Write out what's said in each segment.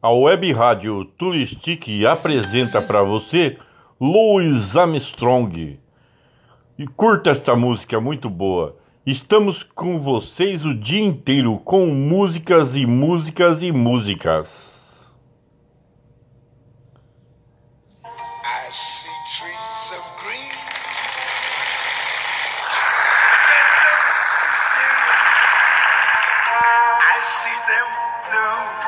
A Web Rádio Turistic apresenta para você Louis Armstrong. E curta esta música muito boa. Estamos com vocês o dia inteiro com músicas e músicas e músicas. myself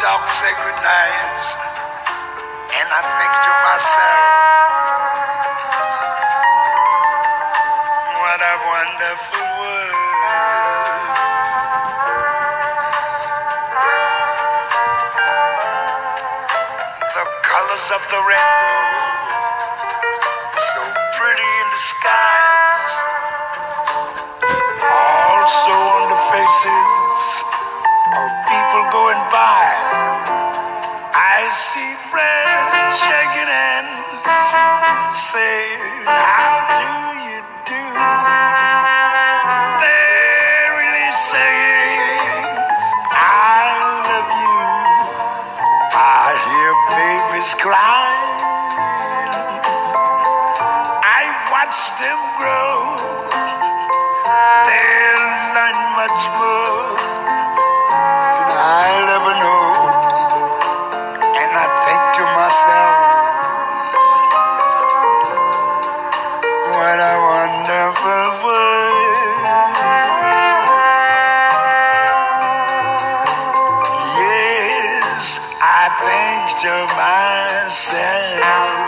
dark sacred nights, and I think to myself. What a wonderful world. The colors of the rainbow, so pretty in the skies, also on the faces people going by. I see friends shaking hands, saying, How do you do? They're really saying, I love you. I hear babies crying. I watch them grow. To myself, what a wonderful world. Yes, I think to myself.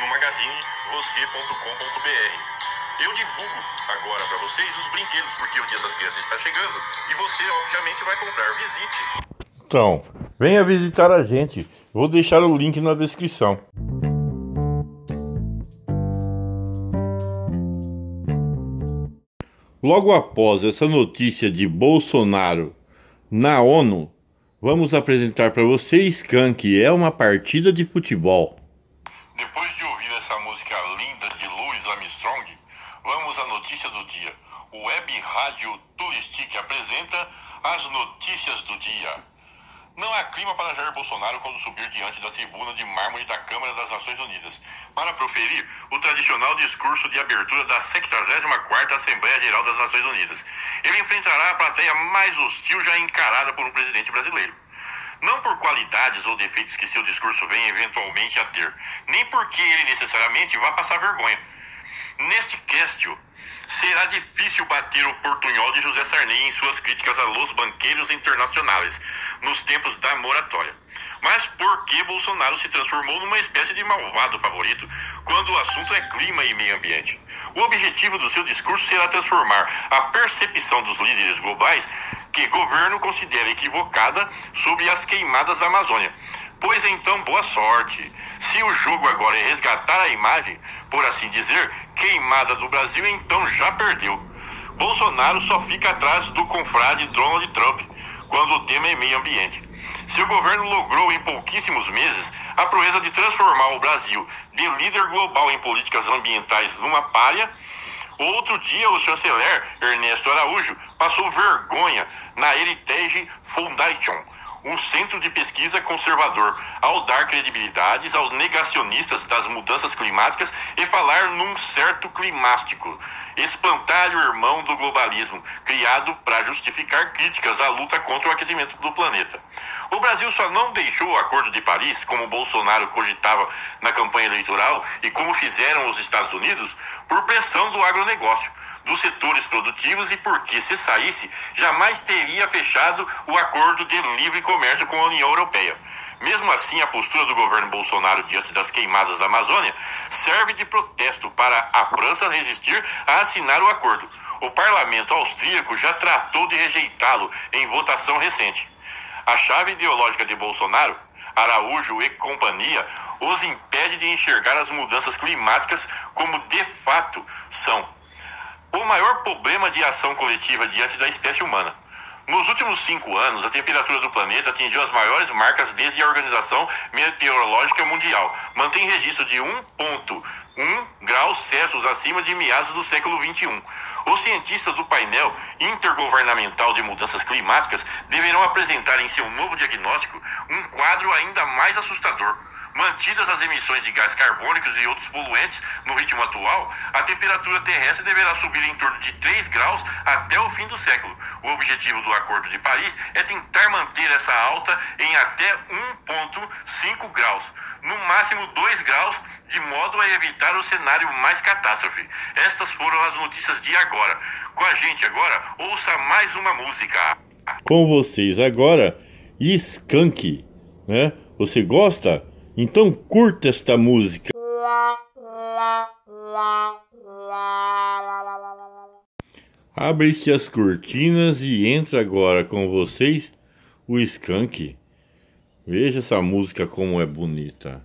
no magazine você.com.br. Eu divulgo agora para vocês os brinquedos, porque o Dia das Crianças está chegando e você, obviamente, vai comprar. Visite. Então, venha visitar a gente. Vou deixar o link na descrição. Logo após essa notícia de Bolsonaro na ONU, Vamos apresentar para você Skank, é uma partida de futebol. Depois de ouvir essa música linda de Louis Armstrong, vamos à notícia do dia. O Web Rádio Turistic apresenta as notícias do dia. Não há clima para Jair Bolsonaro quando subir diante da tribuna de mármore da Câmara das Nações Unidas para proferir o tradicional discurso de abertura da 64ª Assembleia Geral das Nações Unidas. Ele enfrentará a plateia mais hostil já encarada por um presidente brasileiro. Não por qualidades ou defeitos que seu discurso venha eventualmente a ter, nem porque ele necessariamente vá passar vergonha. Neste cast, será difícil bater o portunhol de José Sarney em suas críticas a los banqueiros internacionais nos tempos da moratória. Mas por que Bolsonaro se transformou numa espécie de malvado favorito quando o assunto é clima e meio ambiente? O objetivo do seu discurso será transformar a percepção dos líderes globais que governo considera equivocada sobre as queimadas da Amazônia. Pois então, boa sorte. Se o jogo agora é resgatar a imagem, por assim dizer, queimada do Brasil, então já perdeu. Bolsonaro só fica atrás do confrade Donald Trump quando o tema é meio ambiente. Se o governo logrou em pouquíssimos meses a proeza de transformar o Brasil de líder global em políticas ambientais numa palha, outro dia o chanceler Ernesto Araújo passou vergonha na Heritage Foundation, um centro de pesquisa conservador, ao dar credibilidades aos negacionistas das mudanças climáticas e falar num certo climático, espantalho irmão do globalismo, criado para justificar críticas à luta contra o aquecimento do planeta. O Brasil só não deixou o Acordo de Paris, como Bolsonaro cogitava na campanha eleitoral e como fizeram os Estados Unidos, por pressão do agronegócio dos setores produtivos e porque, se saísse, jamais teria fechado o acordo de livre comércio com a União Europeia. Mesmo assim, a postura do governo Bolsonaro diante das queimadas da Amazônia serve de protesto para a França resistir a assinar o acordo. O parlamento austríaco já tratou de rejeitá-lo em votação recente. A chave ideológica de Bolsonaro, Araújo e companhia, os impede de enxergar as mudanças climáticas como de fato são o maior problema de ação coletiva diante da espécie humana. Nos últimos cinco anos, a temperatura do planeta atingiu as maiores marcas desde a Organização Meteorológica Mundial. Mantém registro de 1,1 graus Celsius acima de meados do século XXI. Os cientistas do painel intergovernamental de mudanças climáticas deverão apresentar em seu novo diagnóstico um quadro ainda mais assustador Mantidas as emissões de gás carbônicos e outros poluentes no ritmo atual, a temperatura terrestre deverá subir em torno de 3 graus até o fim do século. O objetivo do Acordo de Paris é tentar manter essa alta em até 1,5 graus, no máximo 2 graus, de modo a evitar o cenário mais catástrofe. Estas foram as notícias de agora. Com a gente agora, ouça mais uma música. Com vocês agora, Skank, né? Você gosta? Então curta esta música. Abre-se as cortinas e entra agora com vocês o Skank. Veja essa música como é bonita.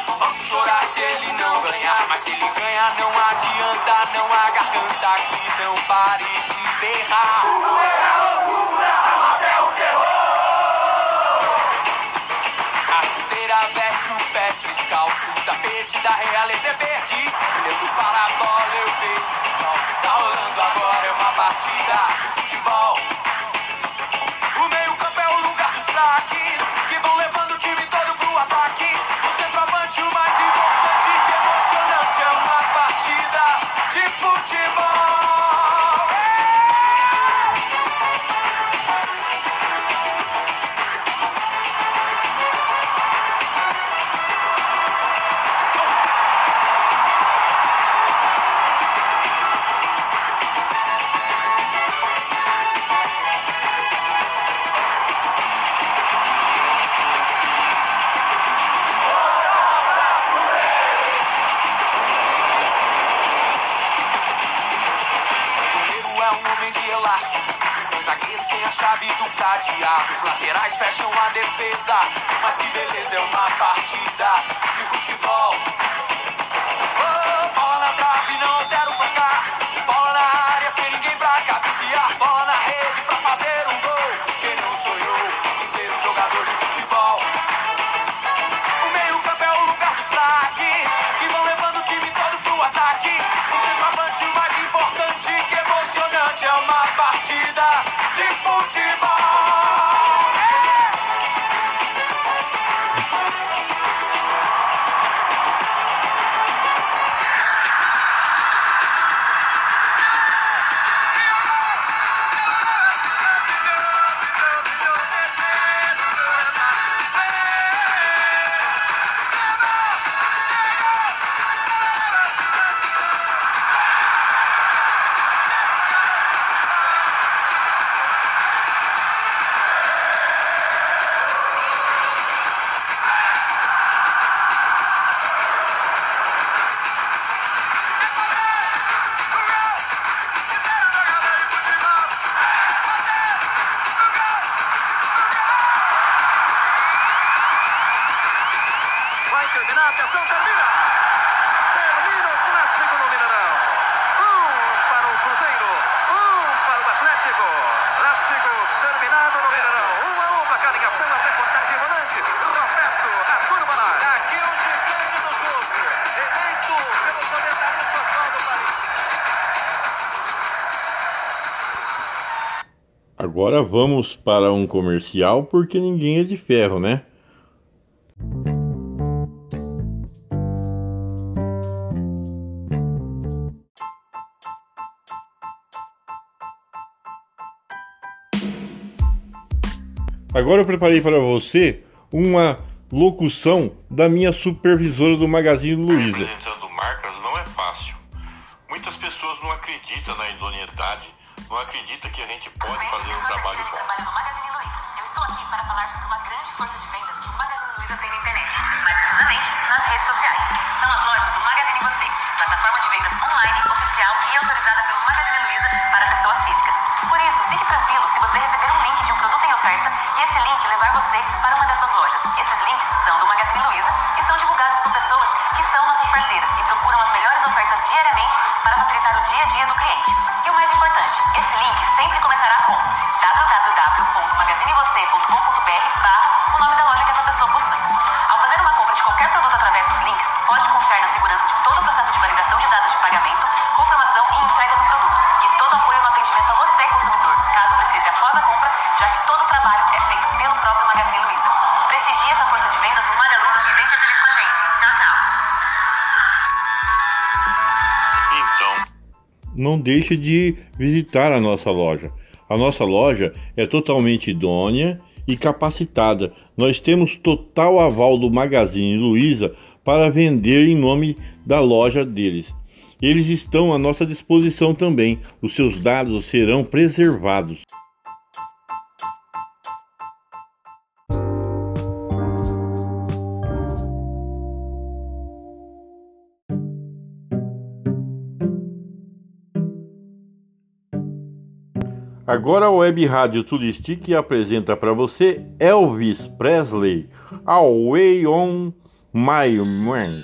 Posso chorar se ele não ganhar, mas se ele ganhar não adianta, não há garganta que não pare de berrar. Loucura, loucura, a o terror. A chuteira veste o pé descalço, o tapete da realeza é verde. Olhando para a bola eu vejo o sol, está rolando agora é uma partida de futebol. importante, o mais importante que emocionante é uma partida de futebol. Fecham a defesa, mas que beleza é uma partida de futebol. Oh, bola na trave, não deram placar. Bola na área, sem ninguém pra cabecear. Agora vamos para um comercial porque ninguém é de ferro, né? Agora eu preparei para você uma locução da minha supervisora do Magazine Luiza. Não acreditam na idoneidade, não acreditam que a gente pode Oi, fazer um trabalho bom. trabalho no Magazine Luiza. Eu estou aqui para falar sobre uma grande força de vendas que o Magazine Luiza tem na internet. Mais precisamente, nas redes sociais. São as lojas do Magazine Você, plataforma de vendas online, oficial e autorizada pelo Magazine Luiza para pessoas físicas. Por isso, fique tranquilo se você receber um link de um produto em oferta e esse link levar você para uma dessas lojas. Esses pagamento, confirmação e entrega do produto. E todo apoio no atendimento a você, consumidor, caso precise após a compra, já que todo o trabalho é feito pelo próprio Magazine Luiza. Prestigie essa força de vendas no Magalu e vem ser feliz com a gente. Tchau, tchau. Então, não deixe de visitar a nossa loja. A nossa loja é totalmente idônea e capacitada. Nós temos total aval do Magazine Luiza para vender em nome da loja deles. Eles estão à nossa disposição também. Os seus dados serão preservados. Agora a Web Rádio Turistic apresenta para você Elvis Presley, Away on My Mind.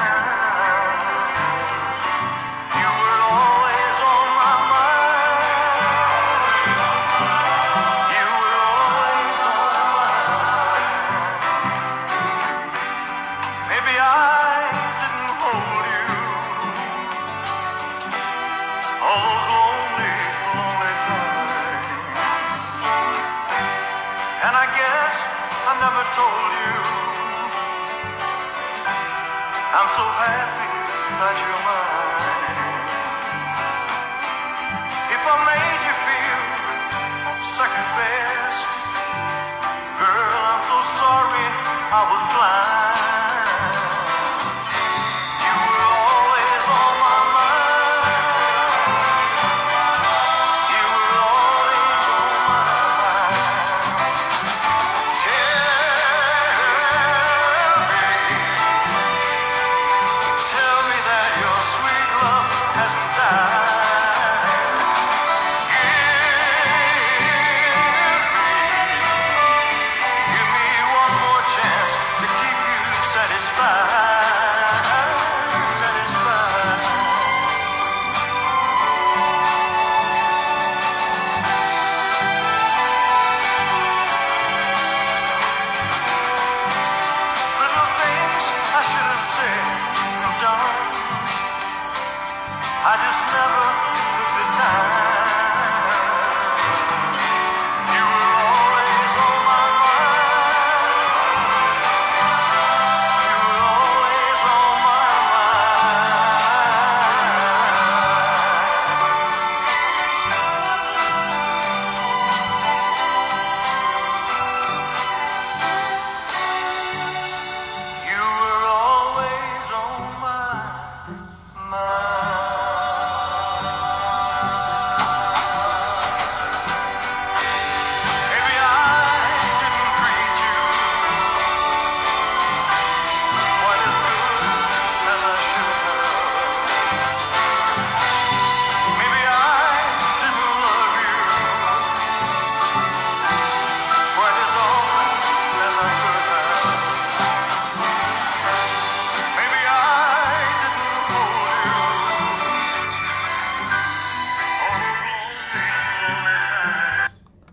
I'm so happy that you're mine. If I made you feel second best, girl, I'm so sorry I was blind. I just never took the time.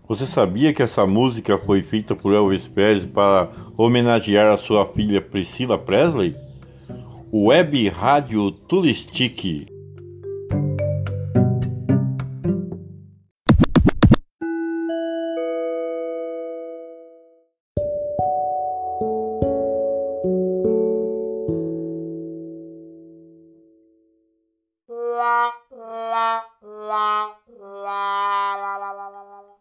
Você sabia que essa música foi feita por Elvis Presley para homenagear a sua filha Priscila Presley? Web Rádio Turistic.